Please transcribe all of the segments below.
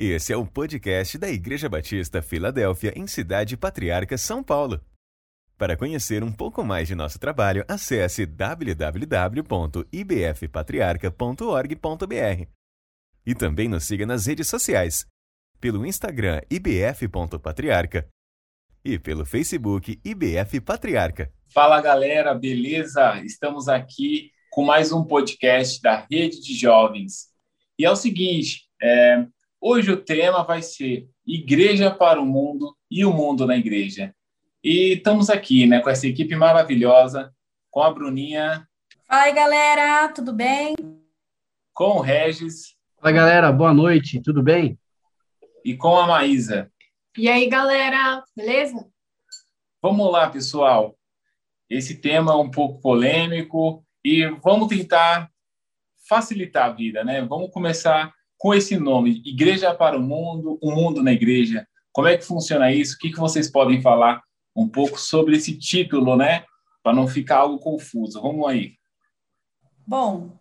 Esse é o podcast da Igreja Batista Filadélfia, em Cidade Patriarca, São Paulo. Para conhecer um pouco mais de nosso trabalho, acesse www.ibfpatriarca.org.br. E também nos siga nas redes sociais, pelo Instagram ibf.patriarca e pelo Facebook IBF Patriarca. Fala galera, beleza? Estamos aqui com mais um podcast da Rede de Jovens. E é o seguinte, é, Hoje o tema vai ser Igreja para o Mundo e o Mundo na Igreja. E estamos aqui, né, com essa equipe maravilhosa, com a Bruninha. Fala aí, galera, tudo bem? Com o Regis. Fala, galera, boa noite, tudo bem? E com a Maísa. E aí, galera, beleza? Vamos lá, pessoal. Esse tema é um pouco polêmico e vamos tentar facilitar a vida, né? Vamos começar com esse nome, Igreja para o Mundo, o Mundo na Igreja. Como é que funciona isso? O que, que vocês podem falar um pouco sobre esse título, né? Para não ficar algo confuso. Vamos aí. Bom,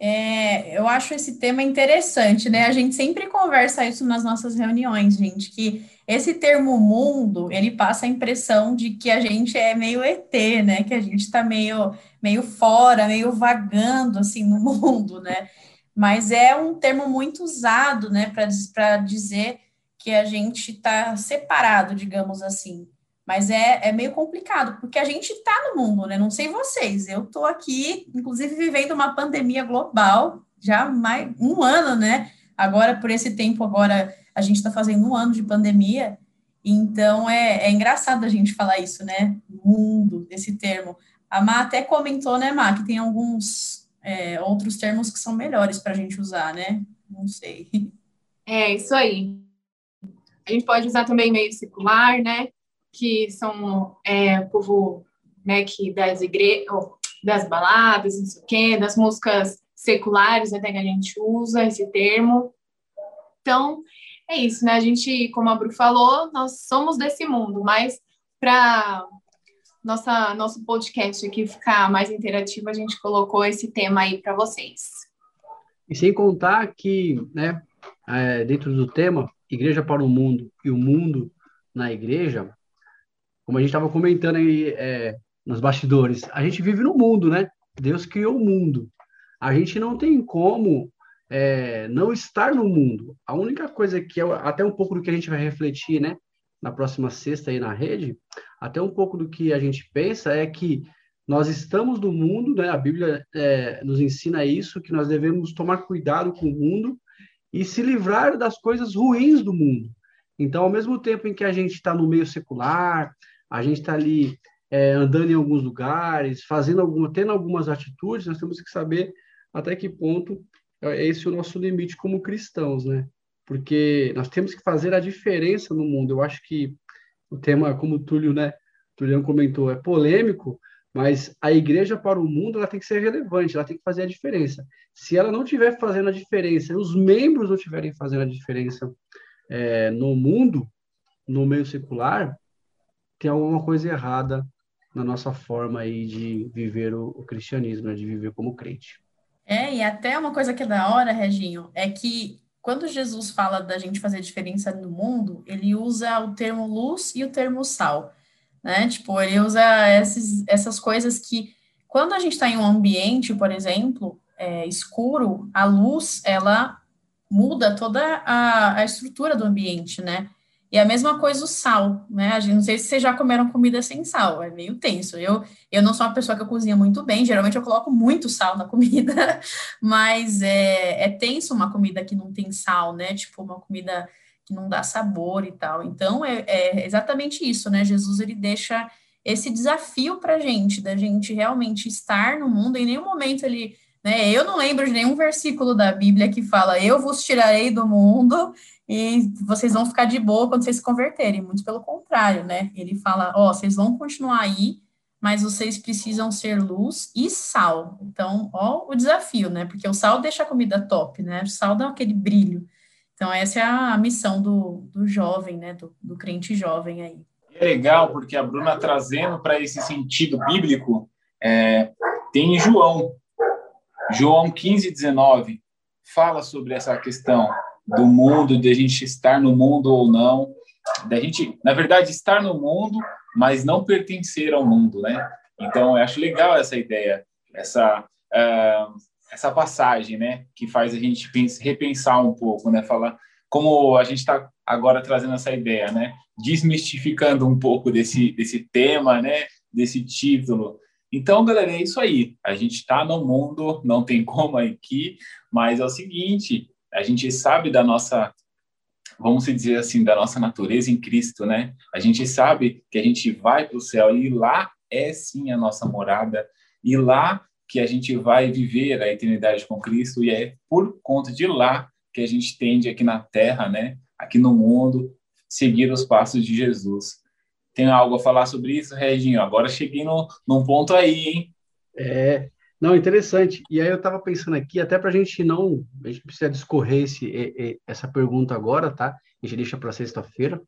é, eu acho esse tema interessante, né? A gente sempre conversa isso nas nossas reuniões, gente, que esse termo mundo, ele passa a impressão de que a gente é meio ET, né? Que a gente está meio, meio fora, meio vagando, assim, no mundo, né? Mas é um termo muito usado, né, para dizer que a gente está separado, digamos assim. Mas é, é meio complicado, porque a gente está no mundo, né? Não sei vocês, eu estou aqui, inclusive, vivendo uma pandemia global, já mais um ano, né? Agora, por esse tempo, agora a gente está fazendo um ano de pandemia, então é, é engraçado a gente falar isso, né? Mundo, esse termo. A Má até comentou, né, Má, que tem alguns é, outros termos que são melhores para a gente usar, né? Não sei. É, isso aí. A gente pode usar também meio secular, né? Que são é, povo né, que das igrejas, das baladas, não sei o quê, das músicas seculares até que a gente usa esse termo. Então, é isso, né? A gente, como a Bru falou, nós somos desse mundo, mas para nossa, nosso podcast aqui ficar mais interativo, a gente colocou esse tema aí para vocês. E sem contar que, né, é, dentro do tema, Igreja para o Mundo e o Mundo na Igreja, como a gente estava comentando aí é, nos bastidores, a gente vive no mundo, né? Deus criou o mundo. A gente não tem como é, não estar no mundo. A única coisa que é até um pouco do que a gente vai refletir, né? Na próxima sexta aí na rede, até um pouco do que a gente pensa é que nós estamos no mundo, né? A Bíblia é, nos ensina isso, que nós devemos tomar cuidado com o mundo e se livrar das coisas ruins do mundo. Então, ao mesmo tempo em que a gente está no meio secular, a gente está ali é, andando em alguns lugares, fazendo alguma, tendo algumas atitudes, nós temos que saber até que ponto é esse o nosso limite como cristãos, né? Porque nós temos que fazer a diferença no mundo. Eu acho que o tema, como o Túlio, né, Túlio comentou, é polêmico, mas a igreja para o mundo ela tem que ser relevante, ela tem que fazer a diferença. Se ela não estiver fazendo a diferença, os membros não estiverem fazendo a diferença é, no mundo, no meio secular, tem alguma coisa errada na nossa forma aí de viver o, o cristianismo, né, de viver como crente. É, e até uma coisa que é da hora, Reginho, é que quando Jesus fala da gente fazer diferença no mundo, ele usa o termo luz e o termo sal, né? Tipo, ele usa esses, essas coisas que, quando a gente está em um ambiente, por exemplo, é, escuro, a luz, ela muda toda a, a estrutura do ambiente, né? E a mesma coisa o sal, né? A gente, não sei se vocês já comeram comida sem sal, é meio tenso. Eu, eu não sou uma pessoa que cozinha muito bem, geralmente eu coloco muito sal na comida, mas é, é tenso uma comida que não tem sal, né? Tipo, uma comida que não dá sabor e tal. Então, é, é exatamente isso, né? Jesus, ele deixa esse desafio para gente, da gente realmente estar no mundo, em nenhum momento ele né? Eu não lembro de nenhum versículo da Bíblia que fala: Eu vos tirarei do mundo e vocês vão ficar de boa quando vocês se converterem. Muito pelo contrário, né? Ele fala: Ó, oh, vocês vão continuar aí, mas vocês precisam ser luz e sal. Então, ó, o desafio, né? Porque o sal deixa a comida top, né? O sal dá aquele brilho. Então, essa é a missão do, do jovem, né? Do, do crente jovem aí. É legal, porque a Bruna trazendo para esse sentido bíblico, é, tem João, João 15, 19 fala sobre essa questão. Do mundo, de a gente estar no mundo ou não, da gente, na verdade, estar no mundo, mas não pertencer ao mundo, né? Então, eu acho legal essa ideia, essa uh, essa passagem, né, que faz a gente repensar um pouco, né, falar como a gente está agora trazendo essa ideia, né, desmistificando um pouco desse desse tema, né, desse título. Então, galera, é isso aí. A gente está no mundo, não tem como aqui, mas é o seguinte: a gente sabe da nossa vamos dizer assim, da nossa natureza em Cristo, né? A gente sabe que a gente vai para o céu e lá é sim a nossa morada, e lá que a gente vai viver a eternidade com Cristo, e é por conta de lá que a gente tende aqui na terra, né? Aqui no mundo, seguir os passos de Jesus. Tem algo a falar sobre isso, Reginho? Agora cheguei no, num ponto aí, hein? É, não, interessante. E aí eu estava pensando aqui, até para a gente não, a gente precisa discorrer esse, essa pergunta agora, tá? A gente deixa para sexta-feira,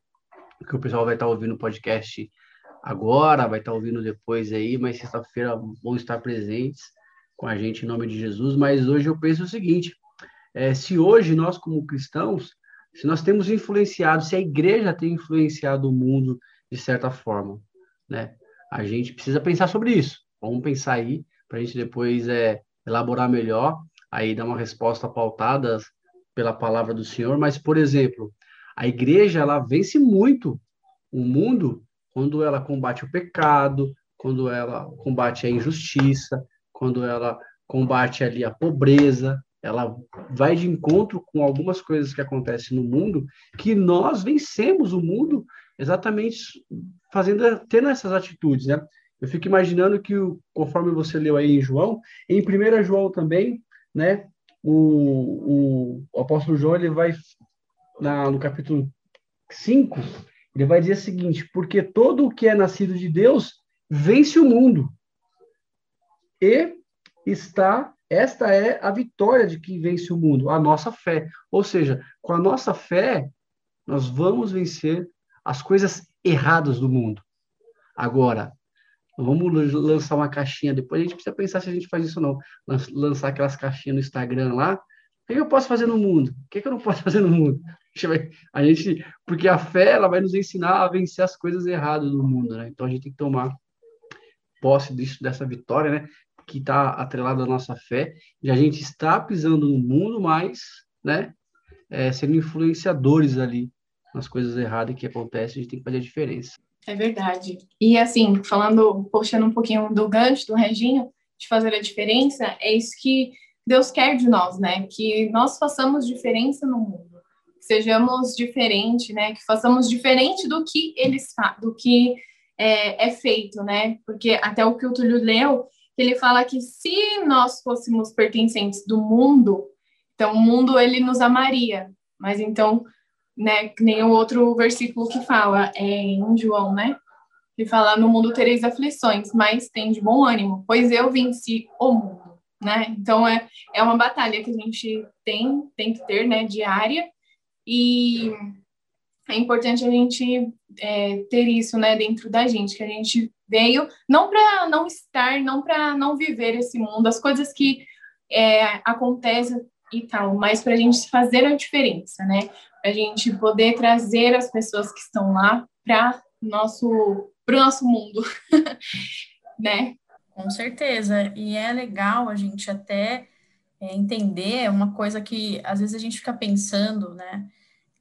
que o pessoal vai estar tá ouvindo o podcast agora, vai estar tá ouvindo depois aí, mas sexta-feira vão estar presentes com a gente em nome de Jesus. Mas hoje eu penso o seguinte: é, se hoje nós, como cristãos, se nós temos influenciado, se a igreja tem influenciado o mundo de certa forma, né? A gente precisa pensar sobre isso. Vamos pensar aí para a gente depois é, elaborar melhor, aí dar uma resposta pautada pela palavra do Senhor. Mas, por exemplo, a igreja ela vence muito o mundo quando ela combate o pecado, quando ela combate a injustiça, quando ela combate ali a pobreza, ela vai de encontro com algumas coisas que acontecem no mundo que nós vencemos o mundo exatamente fazendo tendo essas atitudes, né? Eu fico imaginando que conforme você leu aí em João, em 1 João também, né, o, o, apóstolo João ele vai na, no capítulo 5, ele vai dizer o seguinte: porque todo o que é nascido de Deus vence o mundo. E está, esta é a vitória de quem vence o mundo, a nossa fé. Ou seja, com a nossa fé, nós vamos vencer as coisas erradas do mundo. Agora, vamos lançar uma caixinha depois, a gente precisa pensar se a gente faz isso ou não. Lançar aquelas caixinhas no Instagram lá. O que eu posso fazer no mundo? O que eu não posso fazer no mundo? a gente, porque a fé ela vai nos ensinar a vencer as coisas erradas do mundo, né? Então a gente tem que tomar posse disso, dessa vitória, né? Que está atrelada à nossa fé. E a gente está pisando no mundo, mas, né? É, sendo influenciadores ali nas coisas erradas que acontecem, a gente tem que fazer a diferença. É verdade. E assim, falando, puxando um pouquinho do gancho do Reginho, de fazer a diferença, é isso que Deus quer de nós, né? Que nós façamos diferença no mundo sejamos diferente, né? Que façamos diferente do que eles do que é, é, feito, né? Porque até o que o Túlio leu, ele fala que se nós fôssemos pertencentes do mundo, então o mundo ele nos amaria. Mas então, né? Nem o outro versículo que fala é em João, né? Que fala no mundo tereis aflições, mas tem de bom ânimo, pois eu venci o mundo, né? Então é é uma batalha que a gente tem tem que ter, né? Diária e é importante a gente é, ter isso né, dentro da gente, que a gente veio não para não estar, não para não viver esse mundo, as coisas que é, acontecem e tal, mas para a gente fazer a diferença, né? A gente poder trazer as pessoas que estão lá para nosso para o nosso mundo, né? Com certeza. E é legal a gente até é, entender uma coisa que às vezes a gente fica pensando, né?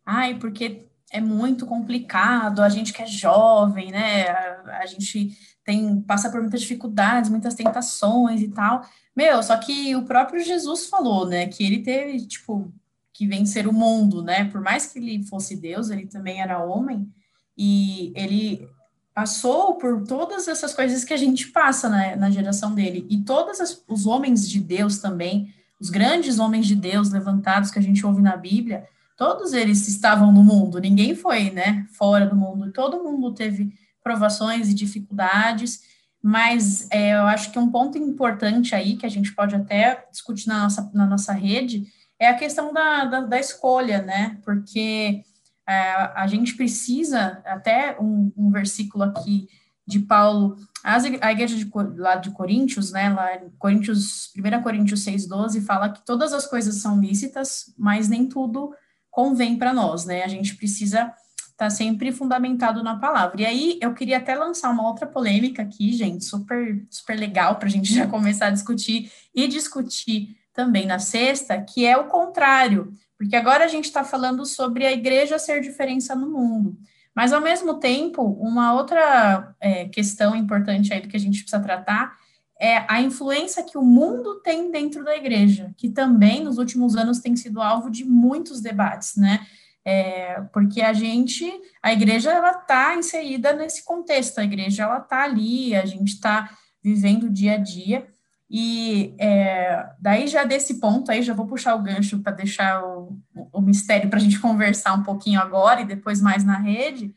ai, porque é muito complicado, a gente que é jovem, né? A, a, gente tem passa por muitas dificuldades, muitas tentações e tal. Meu, só que o próprio Jesus falou, né, que ele teve, tipo, que vencer o mundo, né? Por mais que ele fosse Deus, ele também era homem e ele passou por todas essas coisas que a gente passa né, na geração dele. E todos os homens de Deus também, os grandes homens de Deus levantados que a gente ouve na Bíblia, todos eles estavam no mundo, ninguém foi, né, fora do mundo, todo mundo teve provações e dificuldades, mas é, eu acho que um ponto importante aí, que a gente pode até discutir na nossa, na nossa rede, é a questão da, da, da escolha, né, porque é, a gente precisa, até um, um versículo aqui de Paulo, a igreja de, lá de Coríntios, né, lá Coríntios, 1 Coríntios 6,12, fala que todas as coisas são lícitas, mas nem tudo convém para nós, né? A gente precisa estar tá sempre fundamentado na palavra. E aí eu queria até lançar uma outra polêmica aqui, gente, super, super legal para a gente já começar a discutir e discutir também na sexta, que é o contrário, porque agora a gente está falando sobre a igreja ser diferença no mundo. Mas, ao mesmo tempo, uma outra é, questão importante aí do que a gente precisa tratar é a influência que o mundo tem dentro da igreja, que também nos últimos anos tem sido alvo de muitos debates, né? É, porque a gente, a igreja, ela está inserida nesse contexto, a igreja, ela está ali, a gente está vivendo o dia a dia, e é, daí já desse ponto aí, já vou puxar o gancho para deixar o, o mistério para a gente conversar um pouquinho agora e depois mais na rede,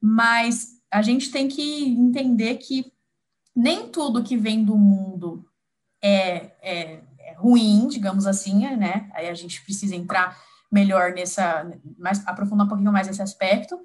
mas a gente tem que entender que nem tudo que vem do mundo é, é, é ruim, digamos assim, né? Aí a gente precisa entrar melhor nessa, mais, aprofundar um pouquinho mais esse aspecto,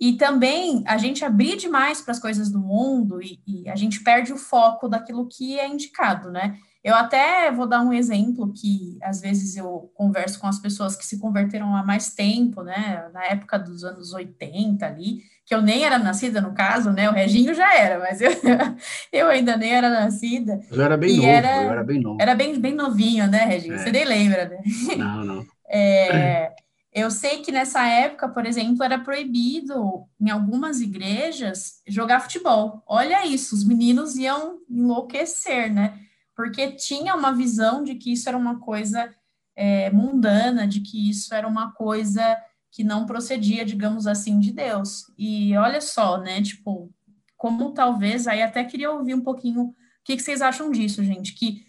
e também a gente abrir demais para as coisas do mundo e, e, a gente perde o foco daquilo que é indicado, né? Eu até vou dar um exemplo que às vezes eu converso com as pessoas que se converteram há mais tempo, né? Na época dos anos 80 ali, que eu nem era nascida no caso, né? O Reginho já era, mas eu, eu ainda nem era nascida. Eu era bem novo, era, eu era bem novo. Era bem, bem novinho, né, Reginho? É. Você nem lembra, né? Não, não. É, eu sei que nessa época, por exemplo, era proibido em algumas igrejas jogar futebol. Olha isso, os meninos iam enlouquecer, né? Porque tinha uma visão de que isso era uma coisa é, mundana, de que isso era uma coisa que não procedia, digamos assim, de Deus. E olha só, né? Tipo, como talvez, aí até queria ouvir um pouquinho o que, que vocês acham disso, gente, que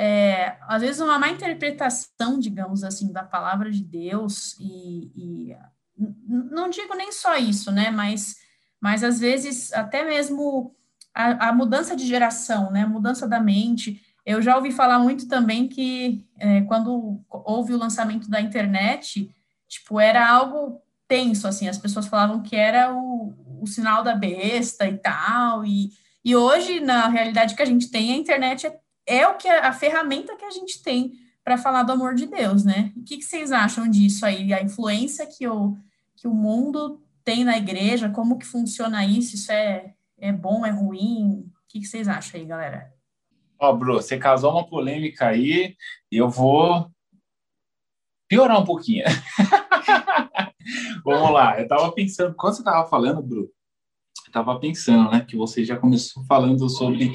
é, às vezes uma má interpretação, digamos assim, da palavra de Deus e, e não digo nem só isso, né, mas, mas às vezes até mesmo a, a, mudança de geração, né, a mudança da mente, eu já ouvi falar muito também que é, quando houve o lançamento da internet, tipo, era algo tenso, assim, as pessoas falavam que era o, o sinal da besta e tal, e, e hoje, na realidade que a gente tem, a internet é é o que a, a ferramenta que a gente tem para falar do amor de Deus, né? O que, que, vocês acham disso aí? A influência que o, que o mundo tem na igreja, como que funciona isso? Isso é, é bom, é ruim? O que, que vocês acham aí, galera? Ó, oh, Bru, você causou uma polêmica aí eu vou piorar um pouquinho. Vamos lá, eu estava pensando, quando você estava falando, Bru, eu estava pensando, né, que você já começou falando sobre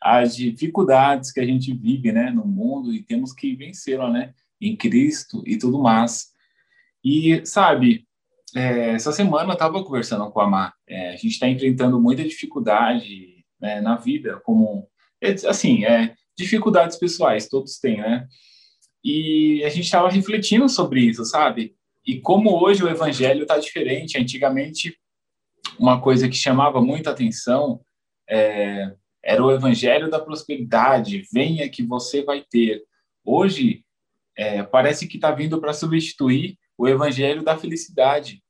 as dificuldades que a gente vive, né, no mundo e temos que vencê-la, né, em Cristo e tudo mais. E sabe, é, essa semana eu estava conversando com a Mar. É, a gente está enfrentando muita dificuldade né, na vida, como é, assim, é, dificuldades pessoais, todos têm, né? E a gente estava refletindo sobre isso, sabe? E como hoje o evangelho está diferente. Antigamente, uma coisa que chamava muita atenção é, era o evangelho da prosperidade, venha que você vai ter. Hoje, é, parece que está vindo para substituir o evangelho da felicidade.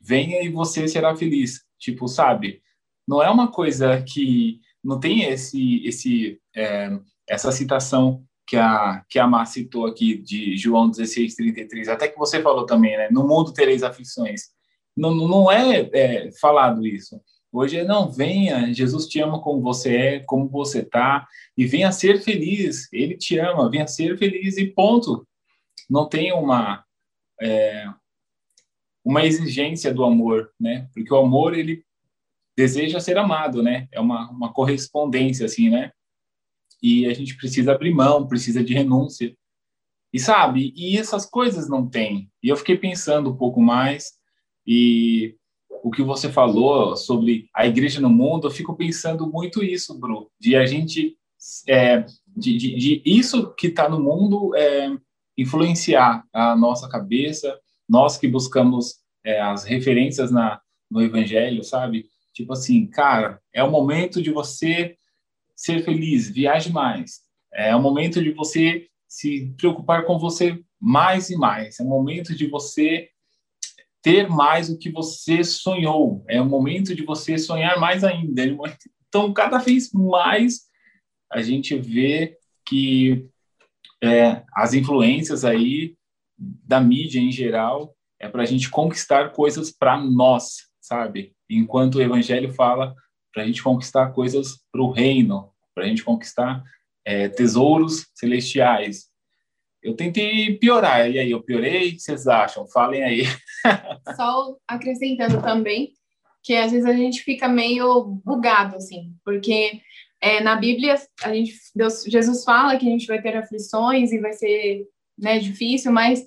Venha e você será feliz. Tipo, sabe? Não é uma coisa que não tem esse, esse, é, essa citação que a que a Mar citou aqui de João 16:33. Até que você falou também, né? No mundo tereis aflições. Não, não é, é falado isso. Hoje é não, venha, Jesus te ama como você é, como você tá, e venha ser feliz. Ele te ama, venha ser feliz e ponto. Não tem uma é, uma exigência do amor, né? Porque o amor ele deseja ser amado, né? É uma, uma correspondência assim, né? E a gente precisa abrir mão, precisa de renúncia. E sabe, e essas coisas não tem. E eu fiquei pensando um pouco mais e o que você falou sobre a igreja no mundo, eu fico pensando muito isso, Bru, de a gente, é, de, de, de, isso que está no mundo é, influenciar a nossa cabeça, nós que buscamos é, as referências na, no Evangelho, sabe? Tipo assim, cara, é o momento de você ser feliz, viaje mais. É o momento de você se preocupar com você mais e mais. É o momento de você ter mais o que você sonhou. É o momento de você sonhar mais ainda. É então, cada vez mais a gente vê que é, as influências aí da mídia em geral é para a gente conquistar coisas para nós, sabe? Enquanto o Evangelho fala para a gente conquistar coisas para o reino, para a gente conquistar é, tesouros celestiais. Eu tentei piorar, e aí, eu piorei? O que vocês acham? Falem aí. Só acrescentando também, que às vezes a gente fica meio bugado, assim, porque é, na Bíblia, a gente, Deus, Jesus fala que a gente vai ter aflições e vai ser né, difícil, mas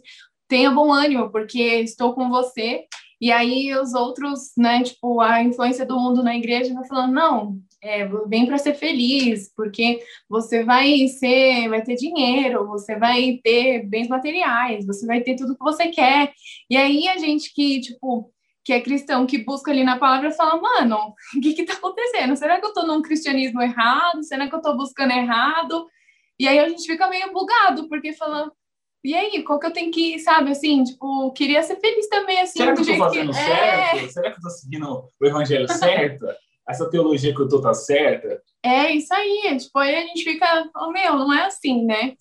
tenha bom ânimo, porque estou com você. E aí os outros, né, tipo, a influência do mundo na igreja vai falando, não, é, vem para ser feliz, porque você vai ser, vai ter dinheiro, você vai ter bens materiais, você vai ter tudo que você quer. E aí a gente que, tipo, que é cristão, que busca ali na palavra, fala, mano, o que que tá acontecendo? Será que eu tô num cristianismo errado? Será que eu tô buscando errado? E aí a gente fica meio bugado, porque fala, e aí, qual que eu tenho que, sabe, assim, tipo, queria ser feliz também, assim, Será que eu tô fazendo que... É. certo? É... Será que eu tô seguindo o evangelho certo? Essa teologia que eu tô tá certa? É, isso aí, tipo, aí a gente fica, oh, meu, não é assim, né?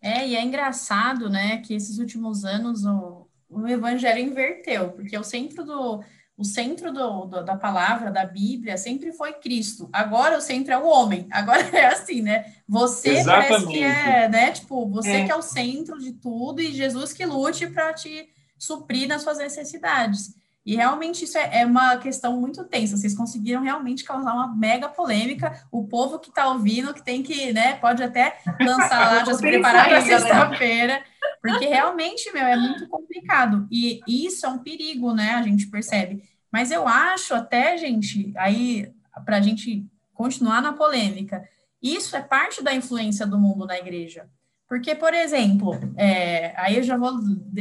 É, e é engraçado, né, que esses últimos anos o, o evangelho inverteu, porque o centro do o centro do, do, da palavra, da Bíblia, sempre foi Cristo. Agora o centro é o homem. Agora é assim, né? Você Exatamente. parece que é, né? Tipo, você é. que é o centro de tudo e Jesus que lute para te suprir nas suas necessidades. E realmente isso é, é, uma questão muito tensa. Vocês conseguiram realmente causar uma mega polêmica. O povo que está ouvindo, que tem que, né, pode até lançar lá, já se preparar para sexta-feira. Porque realmente, meu, é muito complicado. E isso é um perigo, né? A gente percebe. Mas eu acho até, gente, aí, para a gente continuar na polêmica, isso é parte da influência do mundo na igreja. Porque, por exemplo, é, aí eu já vou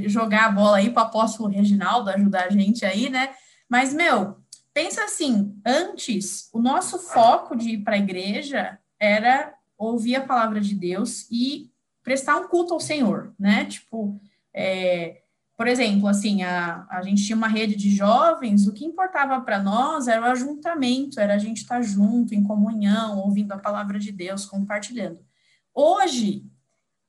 jogar a bola aí para o apóstolo Reginaldo ajudar a gente aí, né? Mas, meu, pensa assim: antes, o nosso foco de ir para a igreja era ouvir a palavra de Deus e prestar um culto ao Senhor, né? Tipo, é, por exemplo, assim, a, a gente tinha uma rede de jovens, o que importava para nós era o ajuntamento, era a gente estar tá junto, em comunhão, ouvindo a palavra de Deus, compartilhando. Hoje,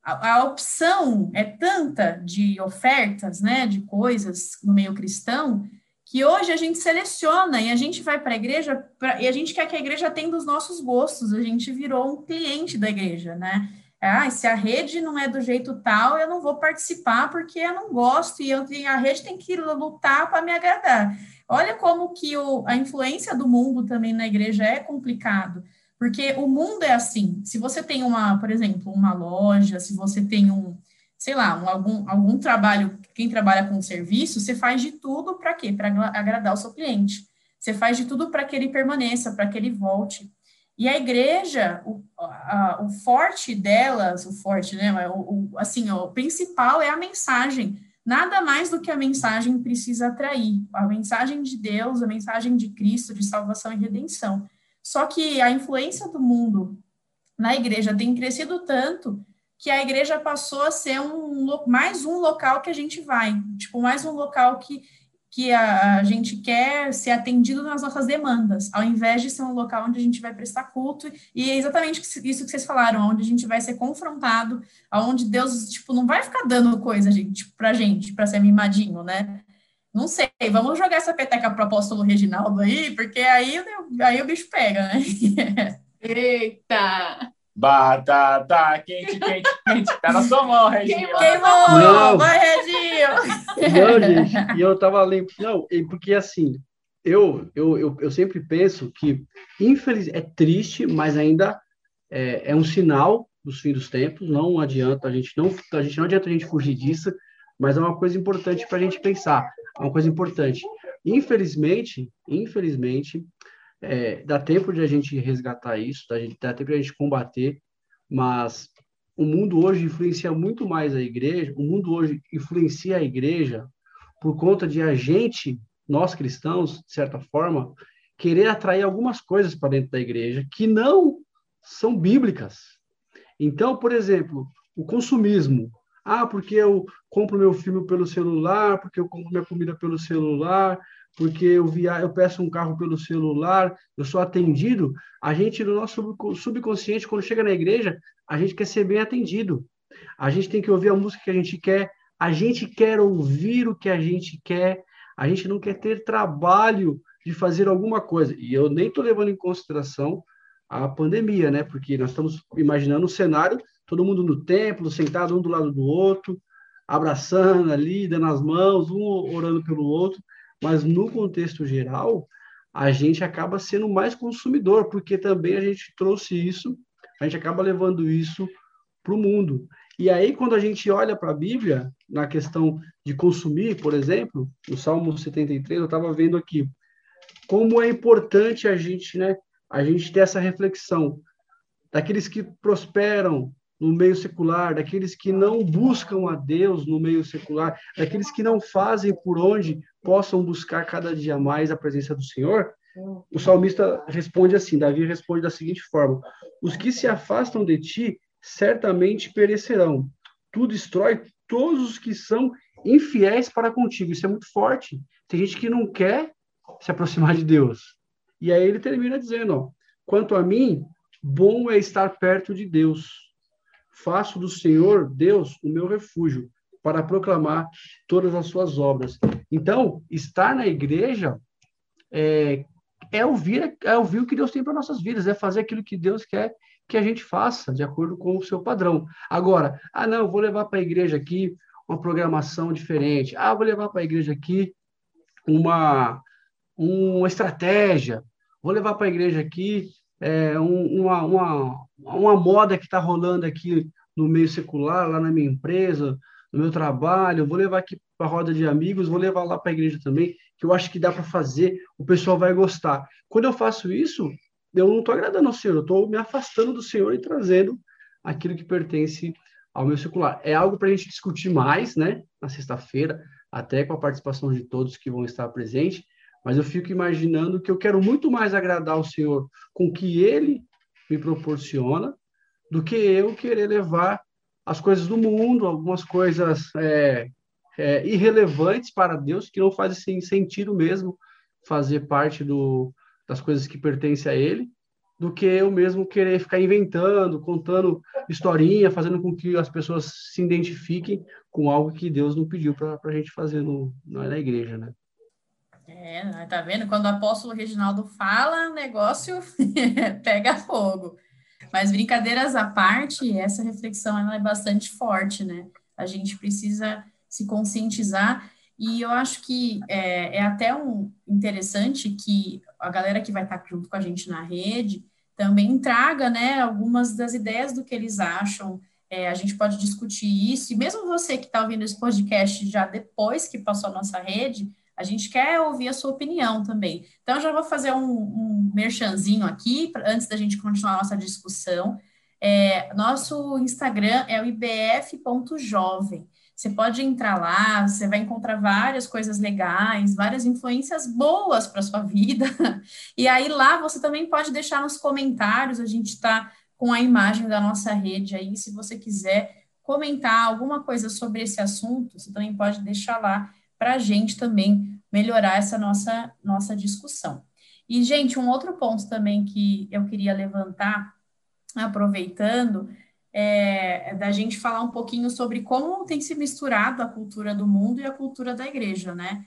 a, a opção é tanta de ofertas, né, de coisas no meio cristão, que hoje a gente seleciona e a gente vai para a igreja pra, e a gente quer que a igreja atenda os nossos gostos, a gente virou um cliente da igreja, né? Ah, se a rede não é do jeito tal, eu não vou participar porque eu não gosto e eu, a rede tem que lutar para me agradar. Olha como que o, a influência do mundo também na igreja é complicado, porque o mundo é assim. Se você tem uma, por exemplo, uma loja, se você tem um, sei lá, um, algum, algum trabalho, quem trabalha com serviço, você faz de tudo para quê? Para agradar o seu cliente. Você faz de tudo para que ele permaneça, para que ele volte. E a igreja, o, a, o forte delas, o forte, né? O, o, assim, o principal é a mensagem. Nada mais do que a mensagem precisa atrair. A mensagem de Deus, a mensagem de Cristo, de salvação e redenção. Só que a influência do mundo na igreja tem crescido tanto que a igreja passou a ser um, mais um local que a gente vai, tipo, mais um local que que a, a, gente quer ser atendido nas nossas demandas, ao invés de ser um local onde a gente vai prestar culto, e é exatamente isso que vocês falaram, onde a gente vai ser confrontado, aonde Deus, tipo, não vai ficar dando coisa, gente, pra gente, para ser mimadinho, né? Não sei, vamos jogar essa peteca pro apóstolo Reginaldo aí, porque aí, aí o bicho pega, né? Eita! Batata quente, quente, quente. Tá na sua mão, Reginho. Queimou! Não. Vai, Reginho! Não, gente, e eu tava lendo. Não, porque assim, eu, eu, eu, eu sempre penso que, infeliz, é triste, mas ainda é, é um sinal dos fins dos tempos. Não adianta a gente não, a gente não adianta a gente fugir disso, mas é uma coisa importante para a gente pensar. É uma coisa importante. Infelizmente, infelizmente, é, dá tempo de a gente resgatar isso, dá, dá tempo de a gente combater, mas o mundo hoje influencia muito mais a igreja, o mundo hoje influencia a igreja por conta de a gente, nós cristãos, de certa forma, querer atrair algumas coisas para dentro da igreja que não são bíblicas. Então, por exemplo, o consumismo. Ah, porque eu compro meu filme pelo celular, porque eu compro minha comida pelo celular, porque eu, via, eu peço um carro pelo celular, eu sou atendido, a gente, no nosso subconsciente, quando chega na igreja, a gente quer ser bem atendido. A gente tem que ouvir a música que a gente quer, A gente quer ouvir o que a gente quer, a gente não quer ter trabalho de fazer alguma coisa. E eu nem estou levando em consideração a pandemia, né? Porque nós estamos imaginando um cenário, todo mundo no templo, sentado um do lado do outro, abraçando ali, dando as mãos, um orando pelo outro, mas no contexto geral, a gente acaba sendo mais consumidor, porque também a gente trouxe isso, a gente acaba levando isso para o mundo. E aí, quando a gente olha para a Bíblia, na questão de consumir, por exemplo, no Salmo 73, eu estava vendo aqui, como é importante a gente, né, a gente ter essa reflexão daqueles que prosperam no meio secular, daqueles que não buscam a Deus no meio secular, daqueles que não fazem por onde possam buscar cada dia mais a presença do Senhor, o salmista responde assim, Davi responde da seguinte forma: Os que se afastam de ti certamente perecerão. Tu destrói todos os que são infiéis para contigo. Isso é muito forte. Tem gente que não quer se aproximar de Deus. E aí ele termina dizendo: ó, Quanto a mim, bom é estar perto de Deus faço do Senhor Deus o meu refúgio para proclamar todas as suas obras. Então, estar na igreja é, é ouvir, é ouvir o que Deus tem para nossas vidas, é fazer aquilo que Deus quer que a gente faça, de acordo com o seu padrão. Agora, ah, não, vou levar para a igreja aqui uma programação diferente. Ah, vou levar para a igreja aqui uma, uma estratégia. Vou levar para a igreja aqui é, uma, uma, uma moda que está rolando aqui no meio secular, lá na minha empresa, no meu trabalho, vou levar aqui para a roda de amigos, vou levar lá para a igreja também, que eu acho que dá para fazer, o pessoal vai gostar. Quando eu faço isso, eu não estou agradando ao Senhor, eu estou me afastando do Senhor e trazendo aquilo que pertence ao meu secular. É algo para a gente discutir mais, né, na sexta-feira, até com a participação de todos que vão estar presentes, mas eu fico imaginando que eu quero muito mais agradar o Senhor com o que Ele me proporciona do que eu querer levar as coisas do mundo, algumas coisas é, é, irrelevantes para Deus, que não fazem sentido mesmo fazer parte do, das coisas que pertencem a Ele, do que eu mesmo querer ficar inventando, contando historinha, fazendo com que as pessoas se identifiquem com algo que Deus não pediu para a gente fazer no, na igreja, né? É, tá vendo? Quando o apóstolo Reginaldo fala, o negócio pega fogo. Mas brincadeiras à parte, essa reflexão ela é bastante forte, né? A gente precisa se conscientizar e eu acho que é, é até um interessante que a galera que vai estar junto com a gente na rede também traga, né, algumas das ideias do que eles acham. É, a gente pode discutir isso e mesmo você que está ouvindo esse podcast já depois que passou a nossa rede, a gente quer ouvir a sua opinião também. Então, já vou fazer um, um merchanzinho aqui, pra, antes da gente continuar a nossa discussão. É, nosso Instagram é o ibf.jovem. Você pode entrar lá, você vai encontrar várias coisas legais, várias influências boas para sua vida. E aí lá você também pode deixar nos comentários, a gente está com a imagem da nossa rede aí, se você quiser comentar alguma coisa sobre esse assunto, você também pode deixar lá para a gente também melhorar essa nossa, nossa discussão. E, gente, um outro ponto também que eu queria levantar, aproveitando, é, é da gente falar um pouquinho sobre como tem se misturado a cultura do mundo e a cultura da igreja, né?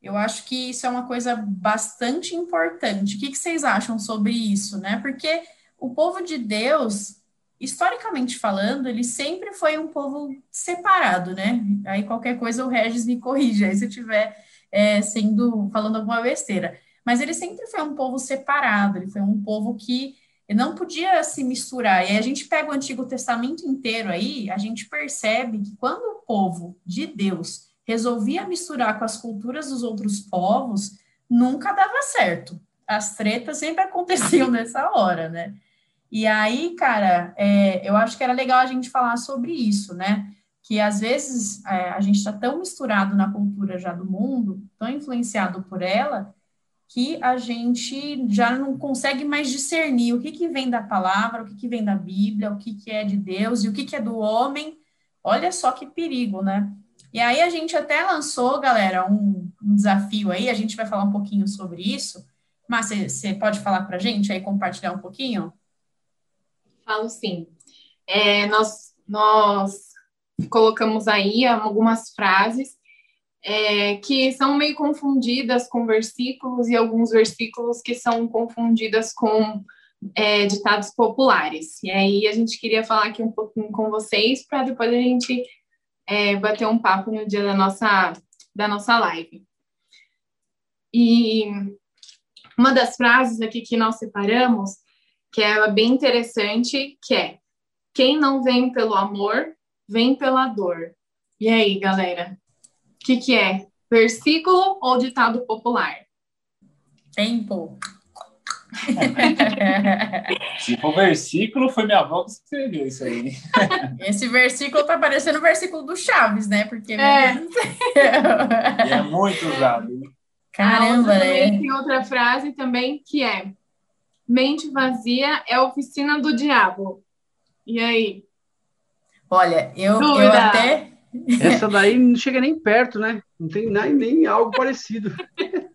Eu acho que isso é uma coisa bastante importante. O que, que vocês acham sobre isso, né? Porque o povo de Deus historicamente falando, ele sempre foi um povo separado, né? Aí qualquer coisa o Regis me corrija, aí se eu estiver é, sendo falando alguma besteira. Mas ele sempre foi um povo separado, ele foi um povo que não podia se misturar. E a gente pega o Antigo Testamento inteiro aí, a gente percebe que quando o povo de Deus resolvia misturar com as culturas dos outros povos, nunca dava certo. As tretas sempre aconteciam nessa hora, né? E aí, cara, é, eu acho que era legal a gente falar sobre isso, né? Que às vezes é, a gente está tão misturado na cultura já do mundo, tão influenciado por ela, que a gente já não consegue mais discernir o que, que vem da palavra, o que, que vem da Bíblia, o que, que é de Deus e o que, que é do homem. Olha só que perigo, né? E aí a gente até lançou, galera, um, um desafio aí, a gente vai falar um pouquinho sobre isso. Mas você pode falar para a gente aí, compartilhar um pouquinho? Falo sim. É, nós, nós colocamos aí algumas frases é, que são meio confundidas com versículos e alguns versículos que são confundidas com é, ditados populares. E aí a gente queria falar aqui um pouquinho com vocês para depois a gente é, bater um papo no dia da nossa, da nossa live. E uma das frases aqui que nós separamos, que é bem interessante, que é quem não vem pelo amor, vem pela dor. E aí, galera? O que, que é? Versículo ou ditado popular? Tempo. Se for versículo, foi minha avó que escreveu isso aí. Esse versículo tá parecendo o versículo do Chaves, né? Porque É. É muito usado. Caramba, né? Tem outra frase também que é mente vazia é oficina do diabo. E aí? Olha, eu, eu até. Essa daí não chega nem perto, né? Não tem nem, nem algo parecido.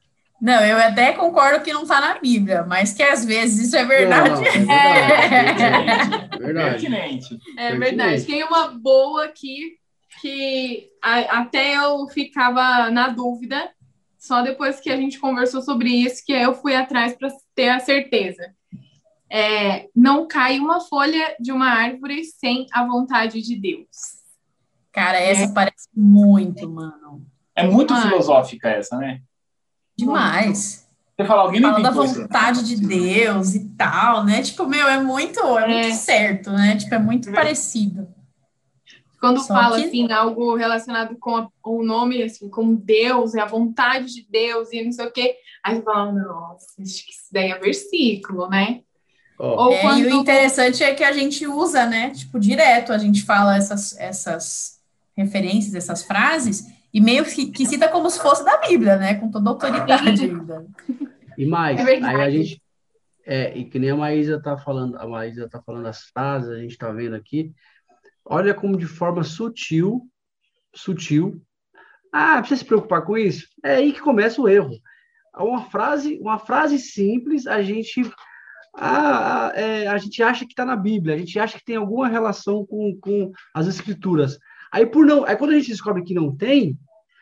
Não, eu até concordo que não tá na Bíblia, mas que às vezes isso é verdade. Não, não, é verdade. Pertinente. É verdade. Pertinente. É verdade. Tem uma boa aqui que a- até eu ficava na dúvida, só depois que a gente conversou sobre isso, que eu fui atrás para ter a certeza. É, não cai uma folha de uma árvore sem a vontade de Deus. Cara, essa parece muito, mano. É muito Demais. filosófica essa, né? Demais. Você fala, alguém não Fala da isso. vontade de Deus e tal, né? Tipo, meu, é muito, é muito É. certo, né? Tipo, é muito É. parecido. Quando Só fala que- assim, algo relacionado com a- o nome, assim, com Deus, é a vontade de Deus e não sei o quê, aí você fala, nossa, acho que isso daí é versículo, né? Ou É, e quando- o interessante é que a gente usa, né? Tipo, direto, a gente fala essas, essas referências, essas frases, e meio que, que cita como se fosse da Bíblia, né? Com toda a autoridade ainda. E mais, É aí a gente. É, e que nem a Maísa tá falando, a Maísa tá falando as frases, a gente tá vendo aqui. Olha como de forma sutil, sutil. Ah, precisa se preocupar com isso? É aí que começa o erro. Uma frase, uma frase simples, a gente. Ah, é, a gente acha que está na Bíblia, a gente acha que tem alguma relação com, com as escrituras. Aí por não, aí quando a gente descobre que não tem,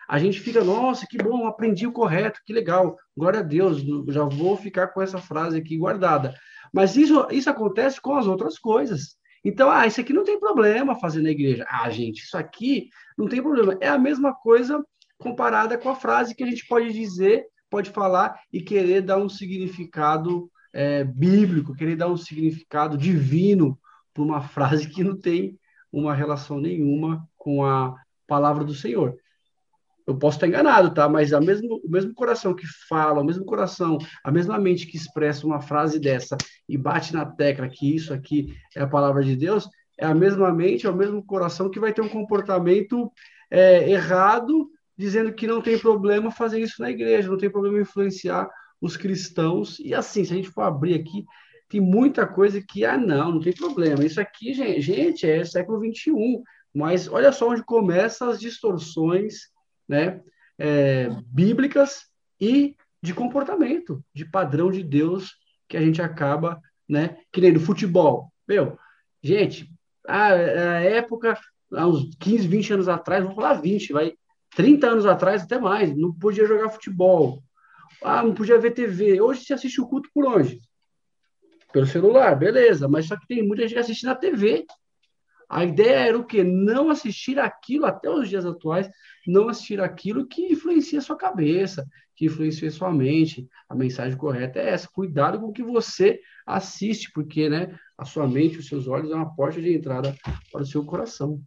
a gente fica, nossa, que bom, aprendi o correto, que legal, glória a Deus, já vou ficar com essa frase aqui guardada. Mas isso, isso acontece com as outras coisas. Então, ah, isso aqui não tem problema fazer na igreja. Ah, gente, isso aqui não tem problema. É a mesma coisa comparada com a frase que a gente pode dizer, pode falar e querer dar um significado é, bíblico, querer dar um significado divino para uma frase que não tem uma relação nenhuma com a palavra do Senhor. Eu posso estar enganado, tá? Mas a mesmo, o mesmo coração que fala, o mesmo coração, a mesma mente que expressa uma frase dessa e bate na tecla que isso aqui é a palavra de Deus, é a mesma mente, é o mesmo coração que vai ter um comportamento é, errado, dizendo que não tem problema fazer isso na igreja, não tem problema influenciar os cristãos. E assim, se a gente for abrir aqui, tem muita coisa que, ah, não, não tem problema. Isso aqui, gente, é século XXI. Mas olha só onde começam as distorções né, é, bíblicas e de comportamento, de padrão de Deus que a gente acaba, né, que nem no futebol. Meu, gente, a, a época, há uns 15, 20 anos atrás, vou falar 20, vai, 30 anos atrás, até mais, não podia jogar futebol. Ah, não podia ver TV. Hoje você assiste o culto por onde? Pelo celular, beleza, mas só que tem muita gente que assiste na TV. A ideia era o quê? Não assistir aquilo, até os dias atuais, não assistir aquilo que influencia sua cabeça, que influencia sua mente. A mensagem correta é essa: cuidado com o que você assiste, porque né, a sua mente, os seus olhos é uma porta de entrada para o seu coração.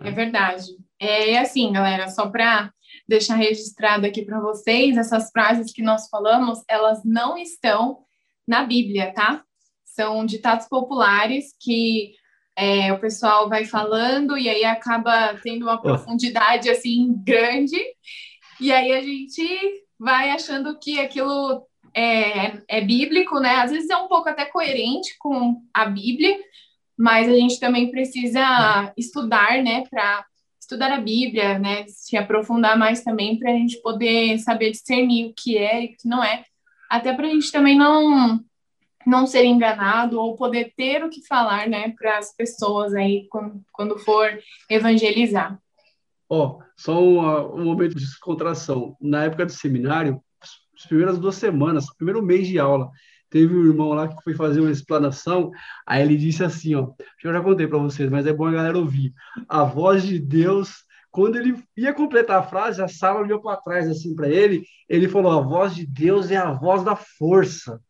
É verdade. É assim, galera, só para deixar registrado aqui para vocês, essas frases que nós falamos, elas não estão na Bíblia, tá? São ditados populares que é, o pessoal vai falando e aí acaba tendo uma profundidade assim grande, e aí a gente vai achando que aquilo é, é bíblico, né? Às vezes é um pouco até coerente com a Bíblia, mas a gente também precisa estudar, né, para estudar a Bíblia, né, se aprofundar mais também para a gente poder saber discernir o que é e o que não é, até para a gente também não não ser enganado ou poder ter o que falar, né, para as pessoas aí quando, quando for evangelizar. Ó, oh, só um, um, momento de descontração. Na época do seminário, as primeiras duas semanas, primeiro mês de aula, teve um irmão lá que foi fazer uma explanação, aí ele disse assim, ó, eu já contei para vocês, mas é bom a galera ouvir. A voz de Deus, quando ele ia completar a frase, a sala olhou para trás assim para ele, ele falou: "A voz de Deus é a voz da força".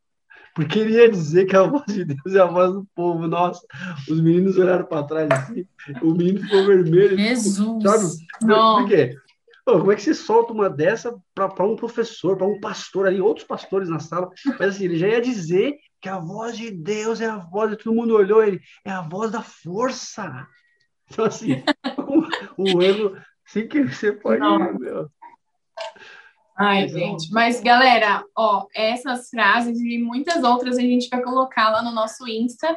Porque ele ia dizer que a voz de Deus é a voz do povo. Nossa, os meninos olharam para trás assim, o menino ficou vermelho. Jesus! Sabe? Não. Por quê? Pô, como é que você solta uma dessa para um professor, para um pastor ali, outros pastores na sala? Mas assim, ele já ia dizer que a voz de Deus é a voz, e todo mundo olhou ele, é a voz da força. Então, assim, o, o erro, sem que você pode. Meu. Ai, então, gente. Mas, galera, ó, essas frases e muitas outras a gente vai colocar lá no nosso Insta.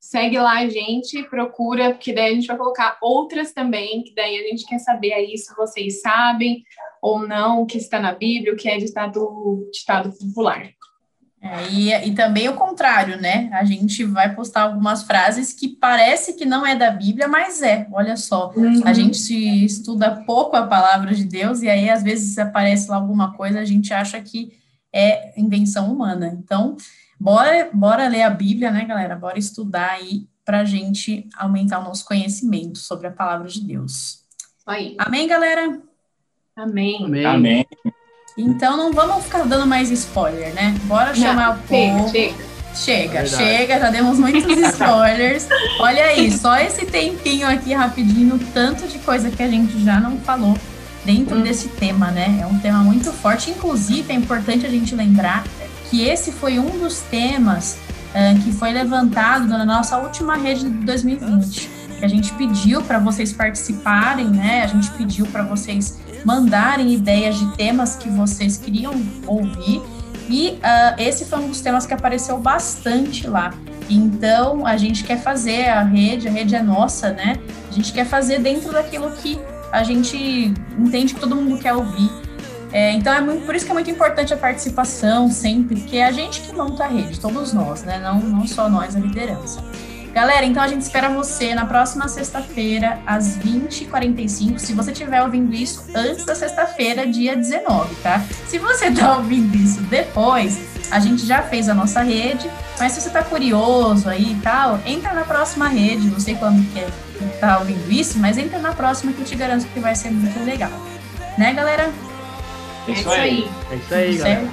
Segue lá a gente, procura, porque daí a gente vai colocar outras também, que daí a gente quer saber aí se vocês sabem ou não o que está na Bíblia, o que é ditado, ditado popular. É, e, e também o contrário, né? A gente vai postar algumas frases que parece que não é da Bíblia, mas é. Olha só, uhum. a gente estuda pouco a palavra de Deus e aí às vezes aparece lá alguma coisa, a gente acha que é invenção humana. Então, bora, bora ler a Bíblia, né, galera? Bora estudar aí para a gente aumentar o nosso conhecimento sobre a palavra de Deus. Aí. Amém, galera? Amém. Amém. Amém. Então não vamos ficar dando mais spoiler, né? Bora chamar não, o povo. Chega, chega, chega, já demos muitos spoilers. Olha aí, só esse tempinho aqui rapidinho, tanto de coisa que a gente já não falou dentro hum. desse tema, né? É um tema muito forte. Inclusive, é importante a gente lembrar que esse foi um dos temas uh, que foi levantado na nossa última rede de 2020. Que a gente pediu para vocês participarem, né? A gente pediu para vocês mandarem ideias de temas que vocês queriam ouvir. E uh, esse foi um dos temas que apareceu bastante lá. Então, a gente quer fazer a rede, a rede é nossa, né? A gente quer fazer dentro daquilo que a gente entende que todo mundo quer ouvir. É, então, é muito, por isso que é muito importante a participação sempre, porque é a gente que monta a rede, todos nós, né? Não, não só nós, a liderança. Galera, então a gente espera você na próxima sexta-feira, às 20h45. Se você estiver ouvindo isso antes da sexta-feira, dia 19, tá? Se você está ouvindo isso depois, a gente já fez a nossa rede, mas se você está curioso aí e tal, entra na próxima rede. Não sei quando que é, tá ouvindo isso, mas entra na próxima que eu te garanto que vai ser muito legal. Né, galera? É isso aí. É isso aí, galera.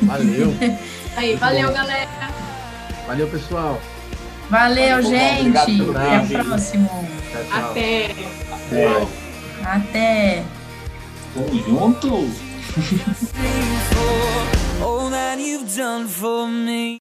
Valeu. aí, valeu, galera. Valeu, pessoal. Valeu, gente. Até o próximo. Tchau, tchau. Até. Até. Tamo junto.